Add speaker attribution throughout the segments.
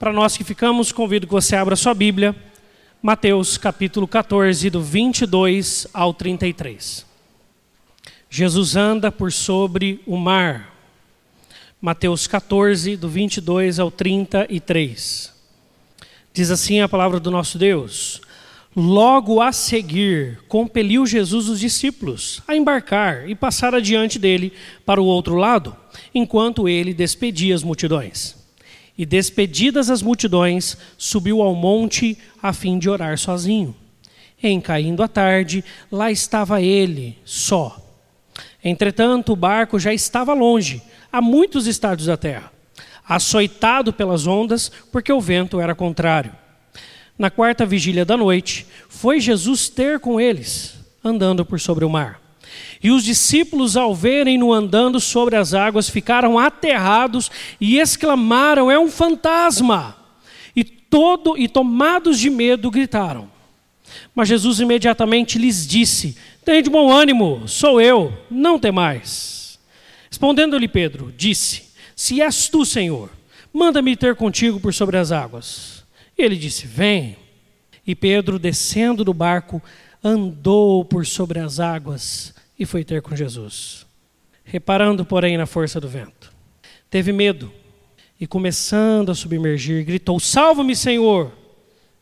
Speaker 1: Para nós que ficamos, convido que você abra sua Bíblia, Mateus capítulo 14, do 22 ao 33. Jesus anda por sobre o mar. Mateus 14, do 22 ao 33. Diz assim a palavra do nosso Deus: Logo a seguir, compeliu Jesus os discípulos a embarcar e passar adiante dele para o outro lado, enquanto ele despedia as multidões. E despedidas as multidões, subiu ao monte a fim de orar sozinho. Em caindo a tarde, lá estava ele, só. Entretanto, o barco já estava longe, a muitos estádios da terra, açoitado pelas ondas, porque o vento era contrário na quarta vigília da noite, foi Jesus ter com eles, andando por sobre o mar. E os discípulos, ao verem-no andando sobre as águas, ficaram aterrados e exclamaram: É um fantasma! E todo e tomados de medo gritaram. Mas Jesus imediatamente lhes disse: Tenha de bom ânimo, sou eu, não temais. Respondendo-lhe Pedro, disse: Se és tu, Senhor, manda-me ter contigo por sobre as águas. E ele disse: Vem. E Pedro, descendo do barco, andou por sobre as águas e foi ter com Jesus. Reparando, porém, na força do vento, teve medo e, começando a submergir, gritou: Salva-me, Senhor!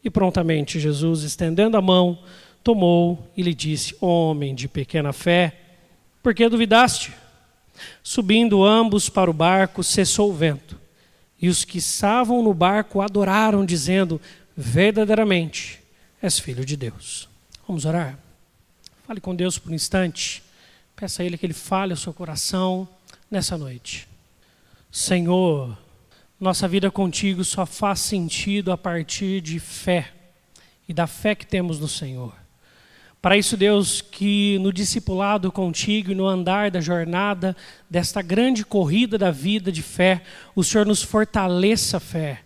Speaker 1: E prontamente Jesus, estendendo a mão, tomou e lhe disse: Homem de pequena fé, por que duvidaste? Subindo ambos para o barco, cessou o vento. E os que estavam no barco adoraram, dizendo: Verdadeiramente és filho de Deus. Vamos orar? Fale com Deus por um instante. Peça a Ele que Ele fale ao seu coração nessa noite. Senhor, nossa vida contigo só faz sentido a partir de fé e da fé que temos no Senhor. Para isso, Deus, que no discipulado contigo e no andar da jornada desta grande corrida da vida de fé, o Senhor nos fortaleça a fé,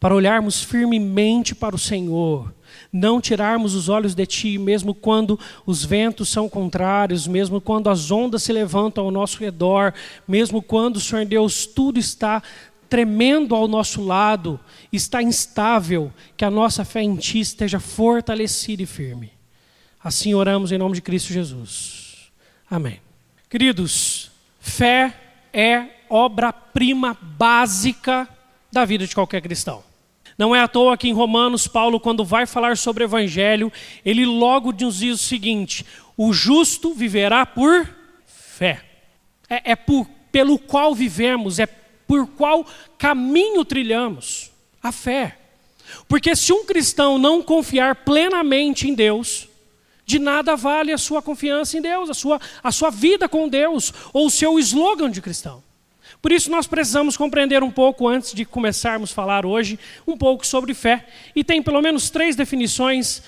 Speaker 1: para olharmos firmemente para o Senhor, não tirarmos os olhos de Ti, mesmo quando os ventos são contrários, mesmo quando as ondas se levantam ao nosso redor, mesmo quando, Senhor Deus, tudo está tremendo ao nosso lado, está instável, que a nossa fé em Ti esteja fortalecida e firme. Assim oramos em nome de Cristo Jesus. Amém. Queridos, fé é obra-prima básica da vida de qualquer cristão. Não é à toa que em Romanos, Paulo, quando vai falar sobre o Evangelho, ele logo nos diz o seguinte: o justo viverá por fé. É, é por, pelo qual vivemos, é por qual caminho trilhamos a fé. Porque se um cristão não confiar plenamente em Deus, de nada vale a sua confiança em Deus, a sua, a sua vida com Deus, ou o seu slogan de cristão. Por isso nós precisamos compreender um pouco, antes de começarmos a falar hoje, um pouco sobre fé. E tem pelo menos três definições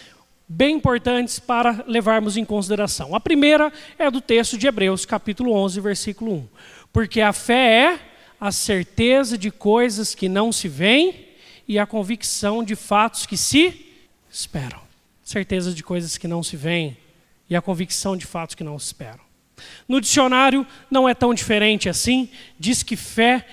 Speaker 1: bem importantes para levarmos em consideração. A primeira é do texto de Hebreus, capítulo 11, versículo 1. Porque a fé é a certeza de coisas que não se veem e a convicção de fatos que se esperam certeza de coisas que não se veem e a convicção de fatos que não se esperam. No dicionário não é tão diferente assim, diz que fé,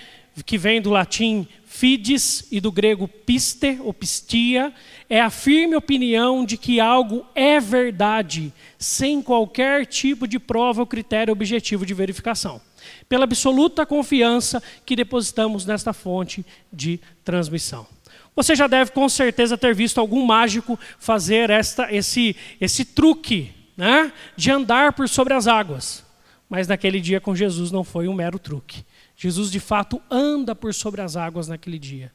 Speaker 1: que vem do latim fides e do grego piste ou pistia, é a firme opinião de que algo é verdade, sem qualquer tipo de prova ou critério objetivo de verificação. Pela absoluta confiança que depositamos nesta fonte de transmissão. Você já deve com certeza ter visto algum mágico fazer esta, esse, esse truque né, de andar por sobre as águas. Mas naquele dia com Jesus não foi um mero truque. Jesus de fato anda por sobre as águas naquele dia.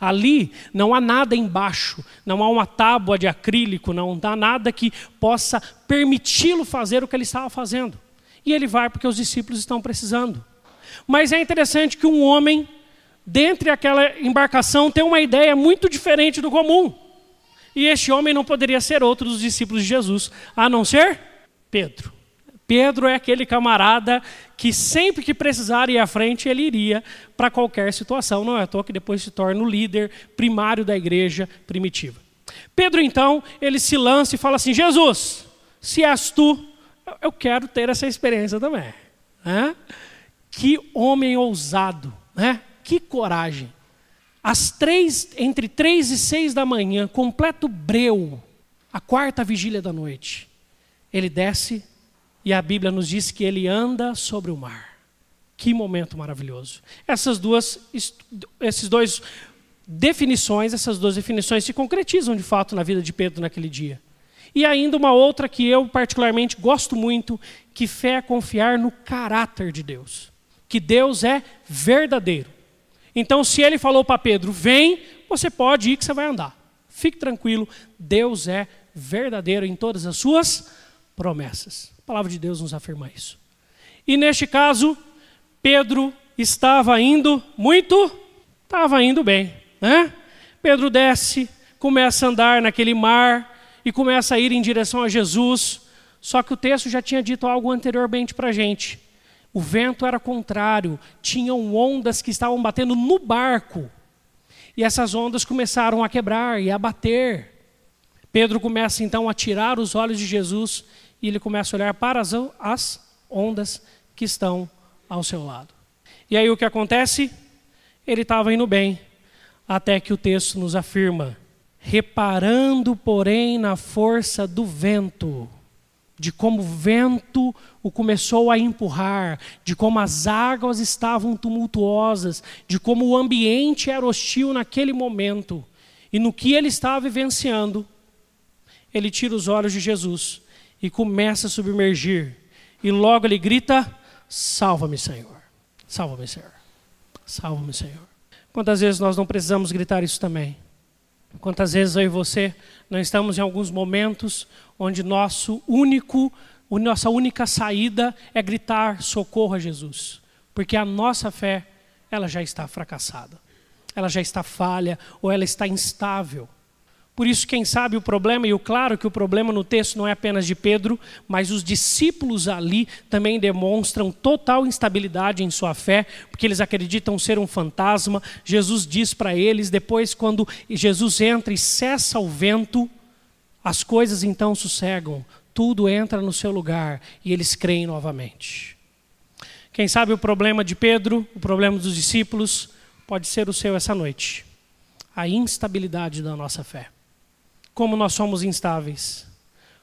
Speaker 1: Ali não há nada embaixo, não há uma tábua de acrílico, não há nada que possa permiti-lo fazer o que ele estava fazendo. E ele vai porque os discípulos estão precisando. Mas é interessante que um homem dentre aquela embarcação tem uma ideia muito diferente do comum. E este homem não poderia ser outro dos discípulos de Jesus, a não ser Pedro. Pedro é aquele camarada que sempre que precisar ir à frente, ele iria para qualquer situação. Não é à toa que depois se torna o líder primário da igreja primitiva. Pedro, então, ele se lança e fala assim: Jesus, se és tu, eu quero ter essa experiência também. Que homem ousado, né? Que coragem! Às três, entre três e seis da manhã, completo breu, a quarta vigília da noite, ele desce e a Bíblia nos diz que ele anda sobre o mar. Que momento maravilhoso. Essas duas, esses dois definições, essas duas definições se concretizam de fato na vida de Pedro naquele dia. E ainda uma outra que eu particularmente gosto muito, que fé é confiar no caráter de Deus. Que Deus é verdadeiro. Então, se ele falou para Pedro, vem, você pode ir que você vai andar. Fique tranquilo, Deus é verdadeiro em todas as suas promessas. A palavra de Deus nos afirma isso. E neste caso, Pedro estava indo muito, estava indo bem. Né? Pedro desce, começa a andar naquele mar e começa a ir em direção a Jesus. Só que o texto já tinha dito algo anteriormente para a gente. O vento era contrário, tinham ondas que estavam batendo no barco. E essas ondas começaram a quebrar e a bater. Pedro começa então a tirar os olhos de Jesus e ele começa a olhar para as, as ondas que estão ao seu lado. E aí o que acontece? Ele estava indo bem, até que o texto nos afirma: reparando, porém, na força do vento de como o vento o começou a empurrar, de como as águas estavam tumultuosas, de como o ambiente era hostil naquele momento. E no que ele estava vivenciando, ele tira os olhos de Jesus e começa a submergir. E logo ele grita: Salva-me, Senhor. Salva-me, Senhor. Salva-me, Senhor. Quantas vezes nós não precisamos gritar isso também? Quantas vezes eu e você não estamos em alguns momentos onde nosso único, nossa única saída é gritar socorro a Jesus, porque a nossa fé ela já está fracassada, ela já está falha ou ela está instável. Por isso, quem sabe o problema, e o claro que o problema no texto não é apenas de Pedro, mas os discípulos ali também demonstram total instabilidade em sua fé, porque eles acreditam ser um fantasma. Jesus diz para eles, depois, quando Jesus entra e cessa o vento, as coisas então sossegam, tudo entra no seu lugar e eles creem novamente. Quem sabe o problema de Pedro, o problema dos discípulos, pode ser o seu essa noite a instabilidade da nossa fé como nós somos instáveis.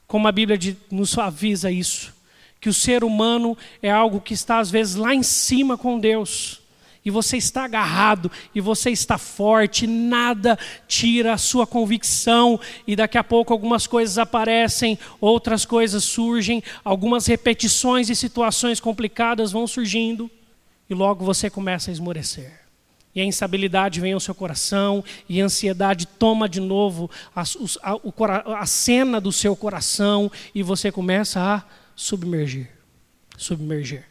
Speaker 1: Como a Bíblia nos avisa isso, que o ser humano é algo que está às vezes lá em cima com Deus. E você está agarrado, e você está forte, nada tira a sua convicção, e daqui a pouco algumas coisas aparecem, outras coisas surgem, algumas repetições e situações complicadas vão surgindo, e logo você começa a esmorecer e a instabilidade vem ao seu coração, e a ansiedade toma de novo a, a, a cena do seu coração, e você começa a submergir. Submergir.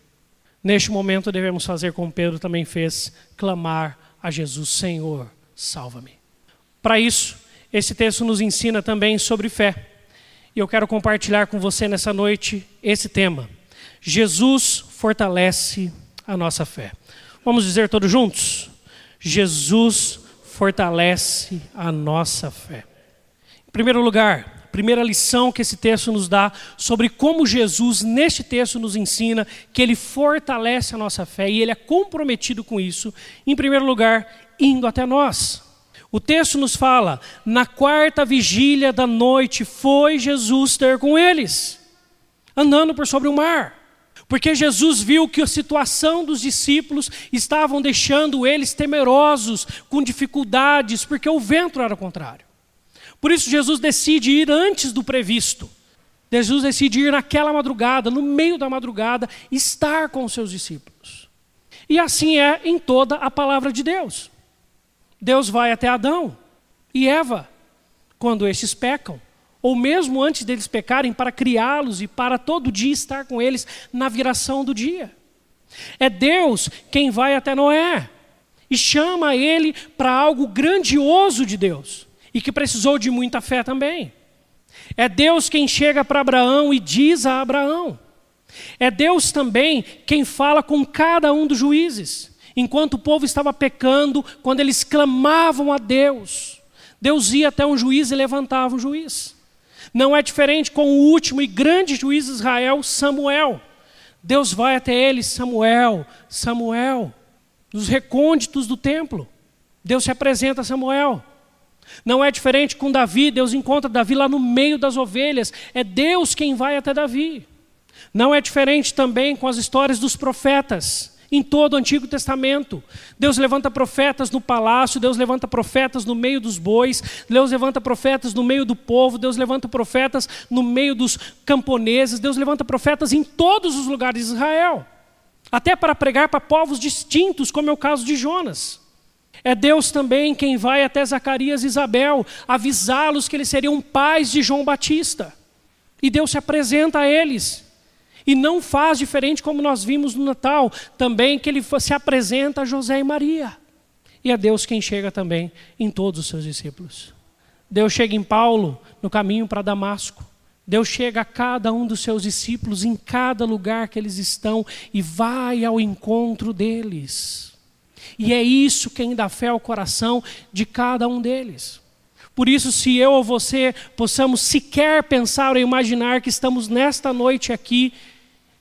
Speaker 1: Neste momento devemos fazer como Pedro também fez, clamar a Jesus, Senhor, salva-me. Para isso, esse texto nos ensina também sobre fé. E eu quero compartilhar com você nessa noite esse tema. Jesus fortalece a nossa fé. Vamos dizer todos juntos? Jesus fortalece a nossa fé. Em primeiro lugar, primeira lição que esse texto nos dá sobre como Jesus, neste texto, nos ensina que ele fortalece a nossa fé e ele é comprometido com isso. Em primeiro lugar, indo até nós. O texto nos fala: na quarta vigília da noite foi Jesus ter com eles, andando por sobre o mar. Porque Jesus viu que a situação dos discípulos estavam deixando eles temerosos, com dificuldades, porque o vento era contrário. Por isso Jesus decide ir antes do previsto. Jesus decide ir naquela madrugada, no meio da madrugada, estar com os seus discípulos. E assim é em toda a palavra de Deus. Deus vai até Adão e Eva, quando estes pecam ou mesmo antes deles pecarem, para criá-los e para todo dia estar com eles na viração do dia. É Deus quem vai até Noé e chama ele para algo grandioso de Deus e que precisou de muita fé também. É Deus quem chega para Abraão e diz a Abraão. É Deus também quem fala com cada um dos juízes. Enquanto o povo estava pecando, quando eles clamavam a Deus, Deus ia até um juiz e levantava um juiz. Não é diferente com o último e grande juiz de Israel, Samuel. Deus vai até ele, Samuel, Samuel, nos recônditos do templo. Deus se apresenta a Samuel. Não é diferente com Davi, Deus encontra Davi lá no meio das ovelhas. É Deus quem vai até Davi. Não é diferente também com as histórias dos profetas. Em todo o Antigo Testamento, Deus levanta profetas no palácio, Deus levanta profetas no meio dos bois, Deus levanta profetas no meio do povo, Deus levanta profetas no meio dos camponeses, Deus levanta profetas em todos os lugares de Israel, até para pregar para povos distintos, como é o caso de Jonas. É Deus também quem vai até Zacarias e Isabel avisá-los que eles seriam pais de João Batista. E Deus se apresenta a eles. E não faz diferente como nós vimos no Natal, também que ele se apresenta a José e Maria. E é Deus quem chega também em todos os seus discípulos. Deus chega em Paulo no caminho para Damasco. Deus chega a cada um dos seus discípulos em cada lugar que eles estão e vai ao encontro deles. E é isso quem dá fé ao coração de cada um deles. Por isso, se eu ou você possamos sequer pensar ou imaginar que estamos nesta noite aqui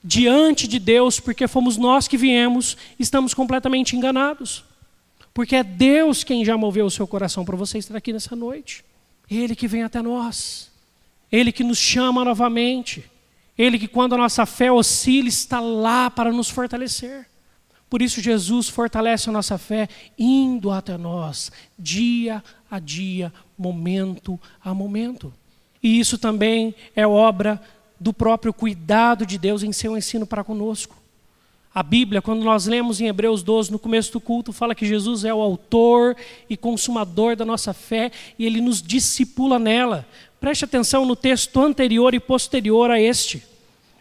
Speaker 1: diante de Deus, porque fomos nós que viemos, estamos completamente enganados. Porque é Deus quem já moveu o seu coração para você estar aqui nessa noite. Ele que vem até nós. Ele que nos chama novamente. Ele que, quando a nossa fé oscila, está lá para nos fortalecer. Por isso, Jesus fortalece a nossa fé indo até nós, dia a dia, momento a momento. E isso também é obra do próprio cuidado de Deus em seu ensino para conosco. A Bíblia, quando nós lemos em Hebreus 12, no começo do culto, fala que Jesus é o autor e consumador da nossa fé e ele nos discipula nela. Preste atenção no texto anterior e posterior a este.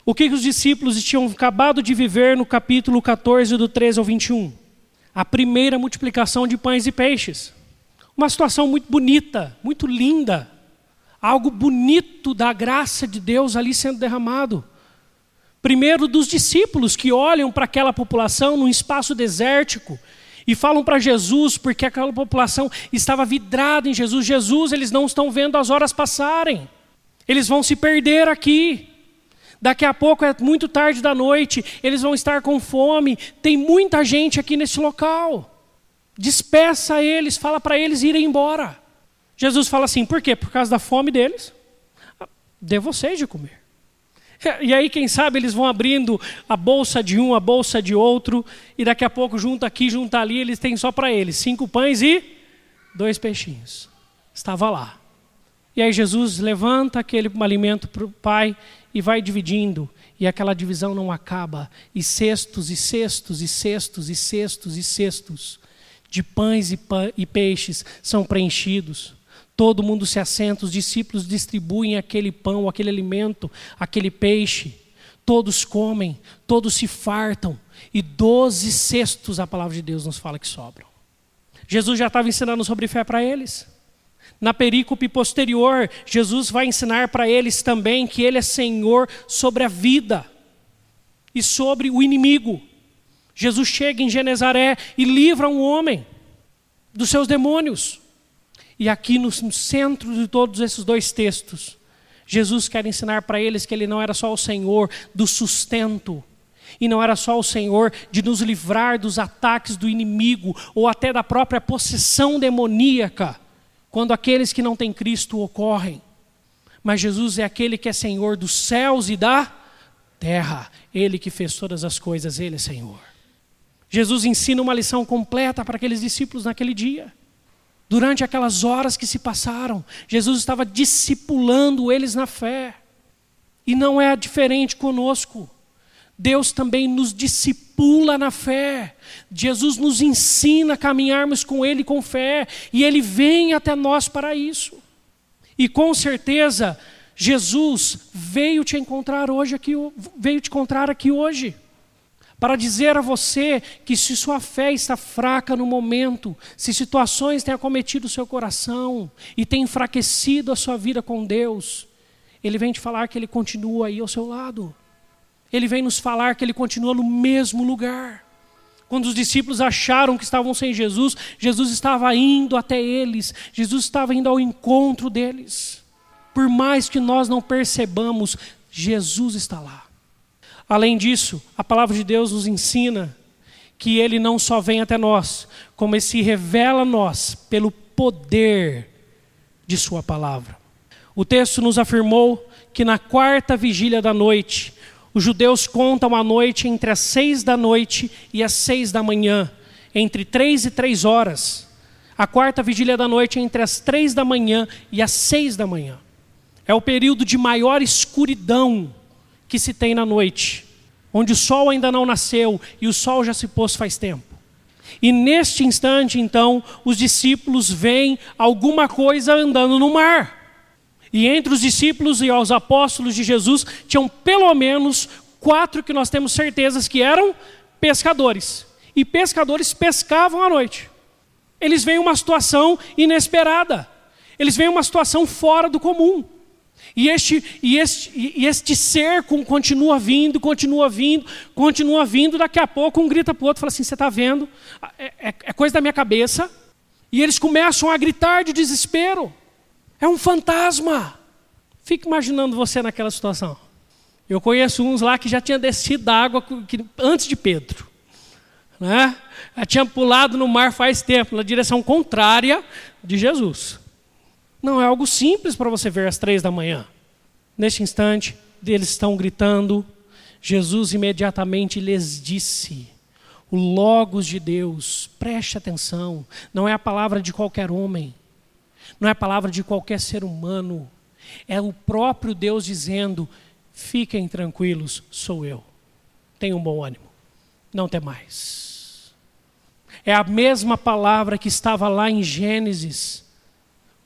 Speaker 1: O que os discípulos tinham acabado de viver no capítulo 14, do 13 ao 21? A primeira multiplicação de pães e peixes. Uma situação muito bonita, muito linda. Algo bonito da graça de Deus ali sendo derramado. Primeiro dos discípulos que olham para aquela população num espaço desértico e falam para Jesus, porque aquela população estava vidrada em Jesus. Jesus, eles não estão vendo as horas passarem. Eles vão se perder aqui. Daqui a pouco é muito tarde da noite, eles vão estar com fome. Tem muita gente aqui nesse local. Despeça eles, fala para eles irem embora. Jesus fala assim: por quê? Por causa da fome deles. Dê vocês de comer. E aí, quem sabe, eles vão abrindo a bolsa de um, a bolsa de outro, e daqui a pouco, junto aqui, junto ali, eles têm só para eles cinco pães e dois peixinhos. Estava lá. E aí, Jesus levanta aquele alimento para o Pai e vai dividindo, e aquela divisão não acaba, e cestos, e cestos, e cestos, e cestos, e cestos de pães e, pã e peixes são preenchidos. Todo mundo se assenta, os discípulos distribuem aquele pão, aquele alimento, aquele peixe. Todos comem, todos se fartam, e doze cestos, a palavra de Deus nos fala que sobram. Jesus já estava ensinando sobre fé para eles. Na perícope posterior, Jesus vai ensinar para eles também que Ele é Senhor sobre a vida e sobre o inimigo. Jesus chega em Genezaré e livra um homem dos seus demônios. E aqui no centro de todos esses dois textos, Jesus quer ensinar para eles que Ele não era só o Senhor do sustento, e não era só o Senhor de nos livrar dos ataques do inimigo, ou até da própria possessão demoníaca, quando aqueles que não têm Cristo ocorrem. Mas Jesus é aquele que é Senhor dos céus e da terra. Ele que fez todas as coisas, Ele é Senhor. Jesus ensina uma lição completa para aqueles discípulos naquele dia. Durante aquelas horas que se passaram, Jesus estava discipulando eles na fé. E não é diferente conosco. Deus também nos discipula na fé. Jesus nos ensina a caminharmos com Ele com fé. E Ele vem até nós para isso. E com certeza, Jesus veio te encontrar hoje aqui, veio te encontrar aqui hoje. Para dizer a você que se sua fé está fraca no momento, se situações têm acometido o seu coração e têm enfraquecido a sua vida com Deus, Ele vem te falar que Ele continua aí ao seu lado. Ele vem nos falar que ele continua no mesmo lugar. Quando os discípulos acharam que estavam sem Jesus, Jesus estava indo até eles, Jesus estava indo ao encontro deles. Por mais que nós não percebamos, Jesus está lá. Além disso, a palavra de Deus nos ensina que ele não só vem até nós, como ele se revela a nós pelo poder de Sua palavra. O texto nos afirmou que na quarta vigília da noite, os judeus contam a noite entre as seis da noite e as seis da manhã, entre três e três horas. A quarta vigília da noite é entre as três da manhã e as seis da manhã. É o período de maior escuridão que se tem na noite, onde o sol ainda não nasceu e o sol já se pôs faz tempo. E neste instante, então, os discípulos veem alguma coisa andando no mar. E entre os discípulos e os apóstolos de Jesus tinham pelo menos quatro que nós temos certezas que eram pescadores. E pescadores pescavam à noite. Eles veem uma situação inesperada. Eles veem uma situação fora do comum. E este, e este, e este ser continua vindo, continua vindo, continua vindo. Daqui a pouco um grita para o outro, fala assim: Você está vendo? É, é, é coisa da minha cabeça. E eles começam a gritar de desespero. É um fantasma. Fique imaginando você naquela situação. Eu conheço uns lá que já tinha descido da água antes de Pedro. Né? Já tinha pulado no mar faz tempo, na direção contrária de Jesus. Não é algo simples para você ver às três da manhã. Neste instante, eles estão gritando. Jesus imediatamente lhes disse: O Logos de Deus, preste atenção, não é a palavra de qualquer homem não é a palavra de qualquer ser humano. É o próprio Deus dizendo: fiquem tranquilos, sou eu. Tenham bom ânimo, não tem mais. É a mesma palavra que estava lá em Gênesis,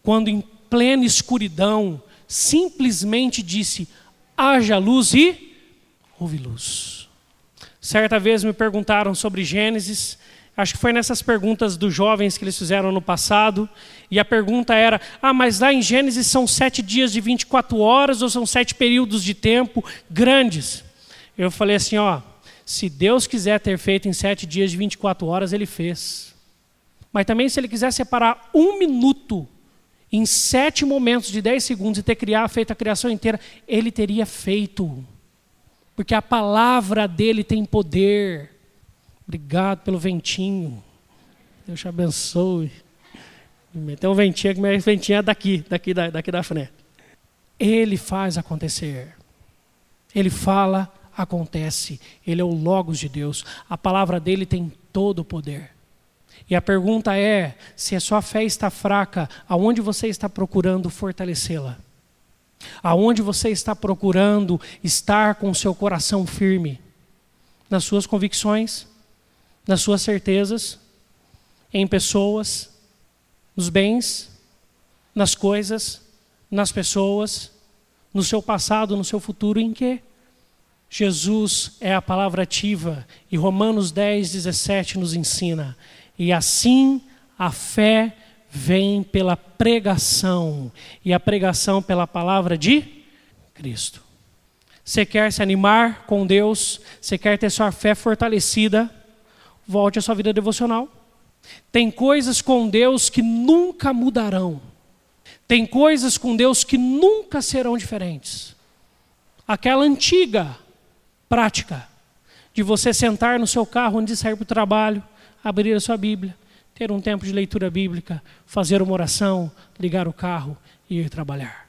Speaker 1: quando em plena escuridão, simplesmente disse: haja luz e houve luz. Certa vez me perguntaram sobre Gênesis Acho que foi nessas perguntas dos jovens que eles fizeram no passado. E a pergunta era: ah, mas lá em Gênesis são sete dias de 24 horas ou são sete períodos de tempo grandes? Eu falei assim: ó, se Deus quiser ter feito em sete dias de 24 horas, ele fez. Mas também, se ele quiser separar um minuto em sete momentos de dez segundos e ter criado, feito a criação inteira, ele teria feito. Porque a palavra dele tem poder. Obrigado pelo ventinho. Deus te abençoe. Tem um ventinho que meu ventinho é daqui, daqui, daqui da frente. Ele faz acontecer. Ele fala, acontece. Ele é o Logos de Deus. A palavra dele tem todo o poder. E a pergunta é: se a sua fé está fraca, aonde você está procurando fortalecê-la? Aonde você está procurando estar com o seu coração firme? Nas suas convicções? nas suas certezas, em pessoas, nos bens, nas coisas, nas pessoas, no seu passado, no seu futuro, em que? Jesus é a palavra ativa e Romanos 10, 17 nos ensina. E assim a fé vem pela pregação, e a pregação pela palavra de Cristo. Você quer se animar com Deus, você quer ter sua fé fortalecida, volte à sua vida devocional. Tem coisas com Deus que nunca mudarão. Tem coisas com Deus que nunca serão diferentes. Aquela antiga prática de você sentar no seu carro antes de sair para o trabalho, abrir a sua Bíblia, ter um tempo de leitura bíblica, fazer uma oração, ligar o carro e ir trabalhar.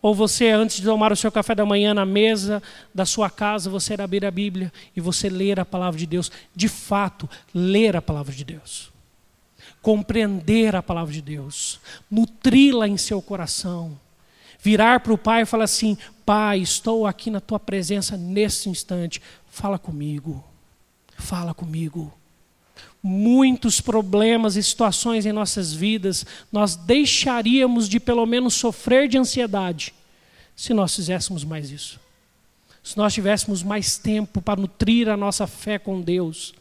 Speaker 1: Ou você, antes de tomar o seu café da manhã na mesa da sua casa, você abrir a Bíblia e você ler a palavra de Deus. De fato, ler a palavra de Deus. Compreender a palavra de Deus. Nutri-la em seu coração. Virar para o Pai e falar assim: Pai, estou aqui na tua presença nesse instante. Fala comigo. Fala comigo muitos problemas e situações em nossas vidas, nós deixaríamos de pelo menos sofrer de ansiedade se nós fizéssemos mais isso. Se nós tivéssemos mais tempo para nutrir a nossa fé com Deus,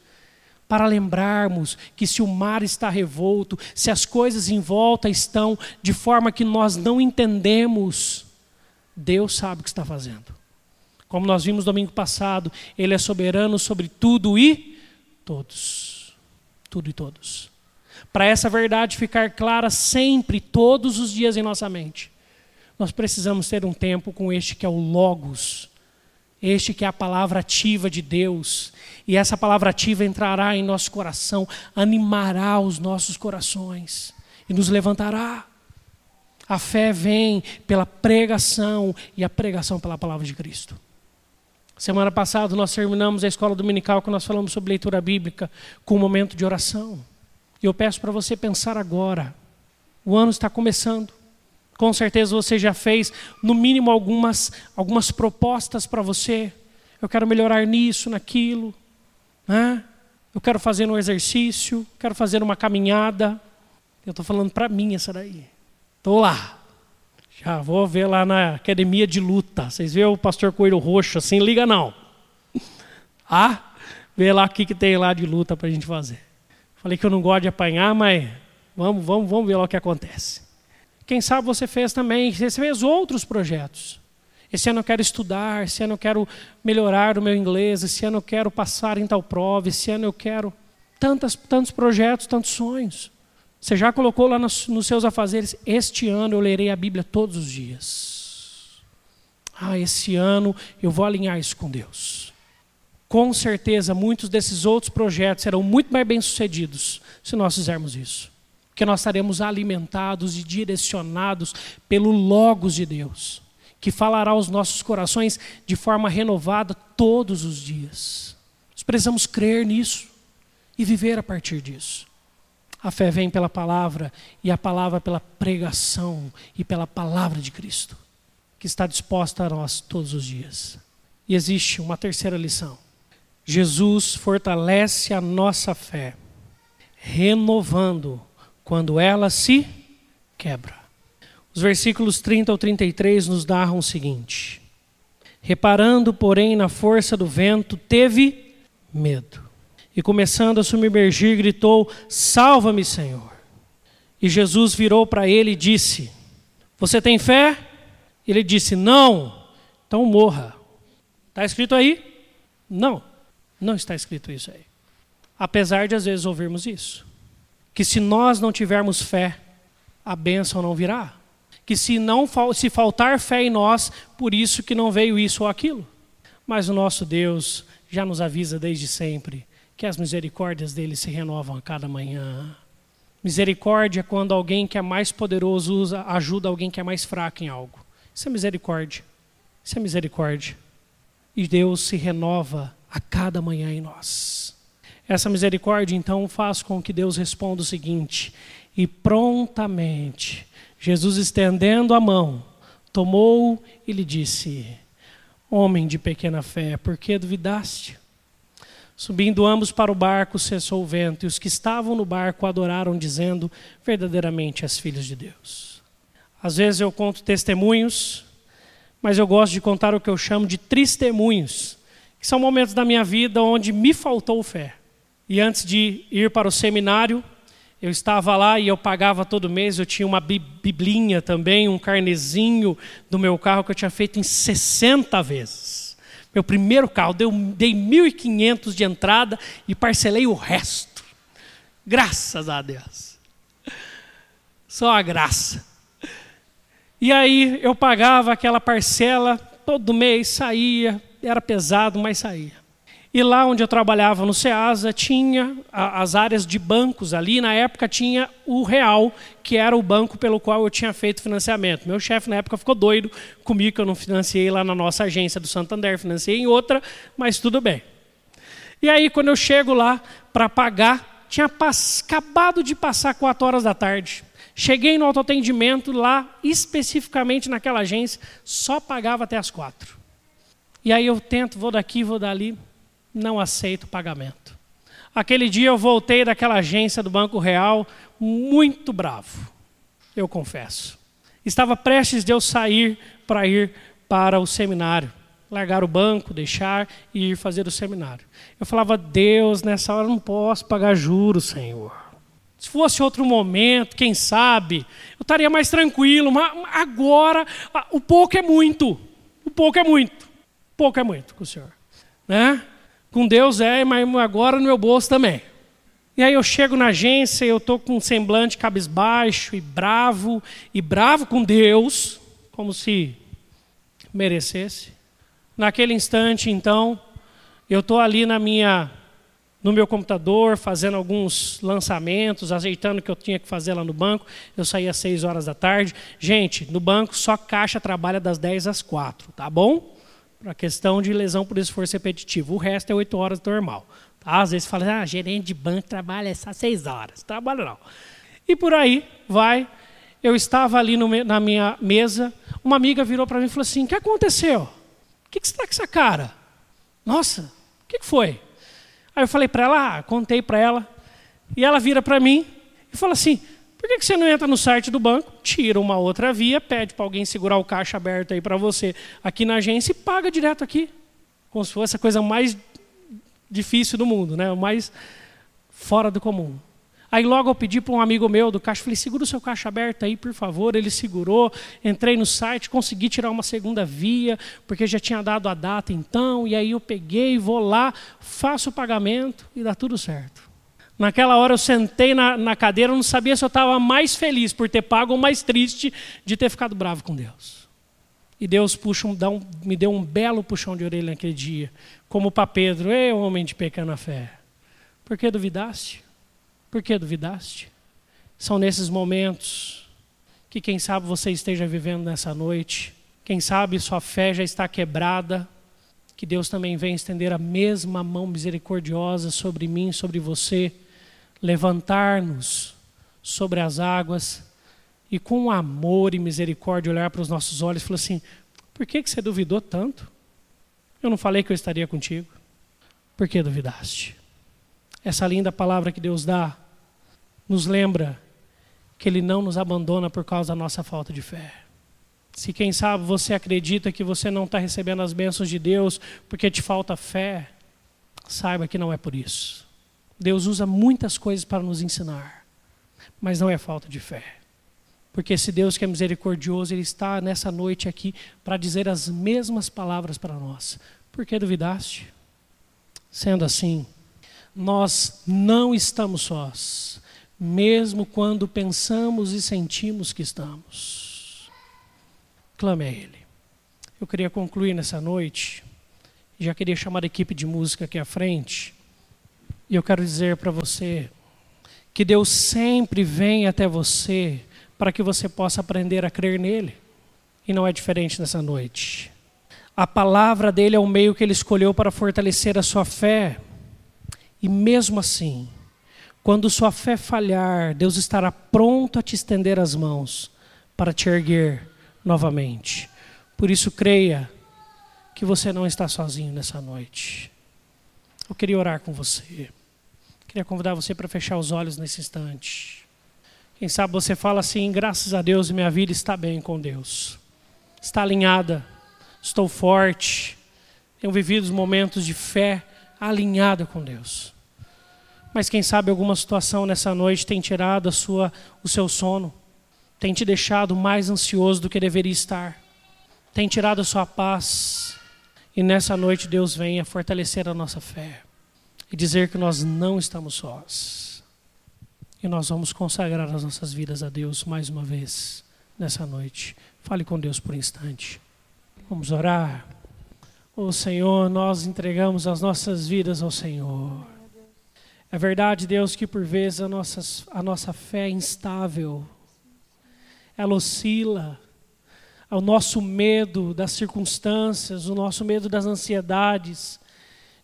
Speaker 1: para lembrarmos que se o mar está revolto, se as coisas em volta estão de forma que nós não entendemos, Deus sabe o que está fazendo. Como nós vimos domingo passado, Ele é soberano sobre tudo e todos tudo e todos. Para essa verdade ficar clara sempre, todos os dias em nossa mente, nós precisamos ter um tempo com este que é o Logos, Este que é a palavra ativa de Deus. E essa palavra ativa entrará em nosso coração, animará os nossos corações e nos levantará. A fé vem pela pregação e a pregação pela palavra de Cristo. Semana passada nós terminamos a escola dominical que nós falamos sobre leitura bíblica com um momento de oração. E eu peço para você pensar agora. O ano está começando. Com certeza você já fez, no mínimo, algumas, algumas propostas para você. Eu quero melhorar nisso, naquilo. Né? Eu quero fazer um exercício, quero fazer uma caminhada. Eu estou falando para mim essa daí. Estou lá. Já vou ver lá na academia de luta. Vocês vêem o pastor Coelho Roxo assim? Liga não. Ah, vê lá o que, que tem lá de luta para a gente fazer. Falei que eu não gosto de apanhar, mas vamos, vamos, vamos ver lá o que acontece. Quem sabe você fez também, você fez outros projetos. Esse ano eu quero estudar, esse ano eu quero melhorar o meu inglês, esse ano eu quero passar em tal prova, esse ano eu quero tantas, tantos projetos, tantos sonhos. Você já colocou lá nos, nos seus afazeres, este ano eu lerei a Bíblia todos os dias. Ah, esse ano eu vou alinhar isso com Deus. Com certeza, muitos desses outros projetos serão muito mais bem-sucedidos se nós fizermos isso. Porque nós estaremos alimentados e direcionados pelo Logos de Deus, que falará aos nossos corações de forma renovada todos os dias. Nós precisamos crer nisso e viver a partir disso. A fé vem pela palavra e a palavra pela pregação e pela palavra de Cristo, que está disposta a nós todos os dias. E existe uma terceira lição. Jesus fortalece a nossa fé, renovando quando ela se quebra. Os versículos 30 ao 33 nos narram o seguinte: Reparando, porém, na força do vento, teve medo e começando a submergir, gritou: Salva-me, Senhor. E Jesus virou para ele e disse: Você tem fé? Ele disse: Não, então morra. Está escrito aí? Não, não está escrito isso aí. Apesar de às vezes ouvirmos isso. Que se nós não tivermos fé, a bênção não virá. Que se não se faltar fé em nós, por isso que não veio isso ou aquilo. Mas o nosso Deus já nos avisa desde sempre que as misericórdias dele se renovam a cada manhã. Misericórdia é quando alguém que é mais poderoso usa, ajuda alguém que é mais fraco em algo. Isso é misericórdia. Isso é misericórdia. E Deus se renova a cada manhã em nós. Essa misericórdia, então, faz com que Deus responda o seguinte: e prontamente, Jesus estendendo a mão, tomou e lhe disse: Homem de pequena fé, por que duvidaste? Subindo ambos para o barco, cessou o vento, e os que estavam no barco adoraram, dizendo: Verdadeiramente és filhos de Deus. Às vezes eu conto testemunhos, mas eu gosto de contar o que eu chamo de testemunhos, que são momentos da minha vida onde me faltou fé. E antes de ir para o seminário, eu estava lá e eu pagava todo mês, eu tinha uma biblinha também, um carnezinho do meu carro que eu tinha feito em 60 vezes. Meu primeiro carro, deu, dei 1.500 de entrada e parcelei o resto. Graças a Deus. Só a graça. E aí eu pagava aquela parcela, todo mês saía, era pesado, mas saía. E lá onde eu trabalhava no SEASA, tinha as áreas de bancos ali. Na época tinha o Real, que era o banco pelo qual eu tinha feito financiamento. Meu chefe na época ficou doido comigo, que eu não financiei lá na nossa agência do Santander, financiei em outra, mas tudo bem. E aí, quando eu chego lá para pagar, tinha acabado de passar quatro horas da tarde. Cheguei no autoatendimento lá, especificamente naquela agência, só pagava até as quatro. E aí eu tento, vou daqui, vou dali não aceito pagamento. Aquele dia eu voltei daquela agência do Banco Real muito bravo, eu confesso. Estava prestes de eu sair para ir para o seminário, largar o banco, deixar e ir fazer o seminário. Eu falava, Deus, nessa hora eu não posso pagar juros, Senhor. Se fosse outro momento, quem sabe, eu estaria mais tranquilo, mas agora o pouco é muito. O pouco é muito. O pouco é muito com o Senhor. Né? Com Deus é, mas agora no meu bolso também. E aí eu chego na agência, eu estou com um semblante cabisbaixo e bravo, e bravo com Deus, como se merecesse. Naquele instante, então, eu estou ali na minha, no meu computador, fazendo alguns lançamentos, ajeitando o que eu tinha que fazer lá no banco. Eu saí às 6 horas da tarde. Gente, no banco só caixa trabalha das 10 às 4, tá bom? Para questão de lesão por esforço repetitivo. O resto é 8 horas normal. Tá? Às vezes fala, ah, gerente de banco trabalha só 6 horas. Trabalha não. E por aí vai. Eu estava ali no, na minha mesa, uma amiga virou para mim e falou assim: O que aconteceu? O que, que você está com essa cara? Nossa, o que, que foi? Aí eu falei para ela, ah, contei para ela. E ela vira para mim e fala assim: por que, que você não entra no site do banco, tira uma outra via, pede para alguém segurar o caixa aberto aí para você aqui na agência e paga direto aqui? Como se fosse a coisa mais difícil do mundo, né? mais fora do comum. Aí logo eu pedi para um amigo meu do caixa, falei, segura o seu caixa aberto aí, por favor. Ele segurou, entrei no site, consegui tirar uma segunda via, porque já tinha dado a data então, e aí eu peguei, vou lá, faço o pagamento e dá tudo certo. Naquela hora eu sentei na, na cadeira, eu não sabia se eu estava mais feliz por ter pago ou mais triste de ter ficado bravo com Deus. E Deus puxa um, me deu um belo puxão de orelha naquele dia, como para Pedro, ei, homem de pequena fé, por que duvidaste? Por que duvidaste? São nesses momentos que, quem sabe, você esteja vivendo nessa noite. Quem sabe sua fé já está quebrada. Que Deus também venha estender a mesma mão misericordiosa sobre mim, sobre você, levantar-nos sobre as águas e com amor e misericórdia olhar para os nossos olhos e falar assim: por que, que você duvidou tanto? Eu não falei que eu estaria contigo. Por que duvidaste? Essa linda palavra que Deus dá nos lembra que Ele não nos abandona por causa da nossa falta de fé. Se quem sabe você acredita que você não está recebendo as bênçãos de Deus porque te falta fé, saiba que não é por isso. Deus usa muitas coisas para nos ensinar, mas não é falta de fé. Porque se Deus que é misericordioso, Ele está nessa noite aqui para dizer as mesmas palavras para nós. Por que duvidaste? Sendo assim, nós não estamos sós mesmo quando pensamos e sentimos que estamos. Clame a Ele. Eu queria concluir nessa noite, já queria chamar a equipe de música aqui à frente, e eu quero dizer para você que Deus sempre vem até você para que você possa aprender a crer nele, e não é diferente nessa noite. A palavra dele é o meio que ele escolheu para fortalecer a sua fé, e mesmo assim, quando sua fé falhar, Deus estará pronto a te estender as mãos para te erguer novamente. Por isso, creia que você não está sozinho nessa noite. Eu queria orar com você. Queria convidar você para fechar os olhos nesse instante. Quem sabe você fala assim: graças a Deus, minha vida está bem com Deus. Está alinhada, estou forte, tenho vivido os momentos de fé alinhada com Deus. Mas quem sabe alguma situação nessa noite tem tirado a sua, o seu sono, tem te deixado mais ansioso do que deveria estar, tem tirado a sua paz. E nessa noite Deus venha fortalecer a nossa fé e dizer que nós não estamos sós. E nós vamos consagrar as nossas vidas a Deus mais uma vez nessa noite. Fale com Deus por um instante. Vamos orar. Oh, Senhor, nós entregamos as nossas vidas ao Senhor. É verdade, Deus, que por vezes a nossa, a nossa fé é instável, ela oscila. O nosso medo das circunstâncias, o nosso medo das ansiedades,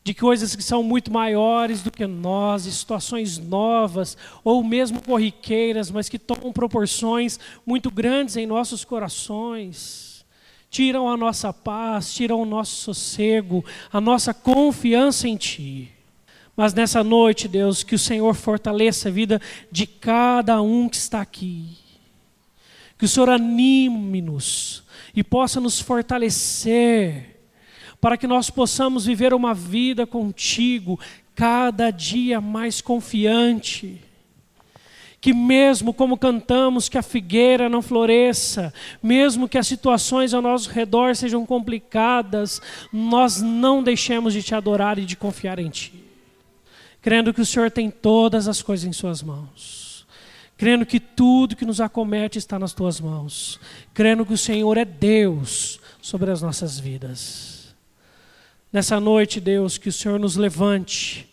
Speaker 1: de coisas que são muito maiores do que nós, situações novas, ou mesmo corriqueiras, mas que tomam proporções muito grandes em nossos corações. Tiram a nossa paz, tiram o nosso sossego, a nossa confiança em Ti. Mas nessa noite, Deus, que o Senhor fortaleça a vida de cada um que está aqui. Que o Senhor anime-nos e possa nos fortalecer, para que nós possamos viver uma vida contigo, cada dia mais confiante. Que mesmo como cantamos que a figueira não floresça, mesmo que as situações ao nosso redor sejam complicadas, nós não deixemos de te adorar e de confiar em Ti crendo que o Senhor tem todas as coisas em Suas mãos, crendo que tudo que nos acomete está nas Tuas mãos, crendo que o Senhor é Deus sobre as nossas vidas. Nessa noite, Deus, que o Senhor nos levante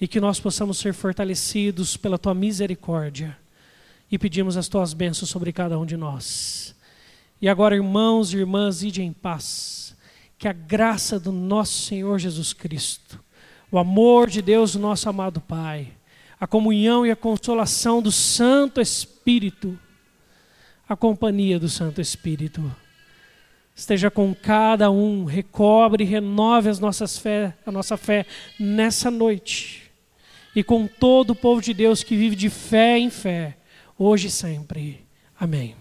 Speaker 1: e que nós possamos ser fortalecidos pela tua misericórdia. E pedimos as tuas bênçãos sobre cada um de nós. E agora, irmãos e irmãs, ide em paz. Que a graça do nosso Senhor Jesus Cristo, o amor de Deus, nosso amado Pai, a comunhão e a consolação do Santo Espírito, a companhia do Santo Espírito, esteja com cada um, recobre e renove as nossas fé, a nossa fé nessa noite, e com todo o povo de Deus que vive de fé em fé, hoje e sempre. Amém.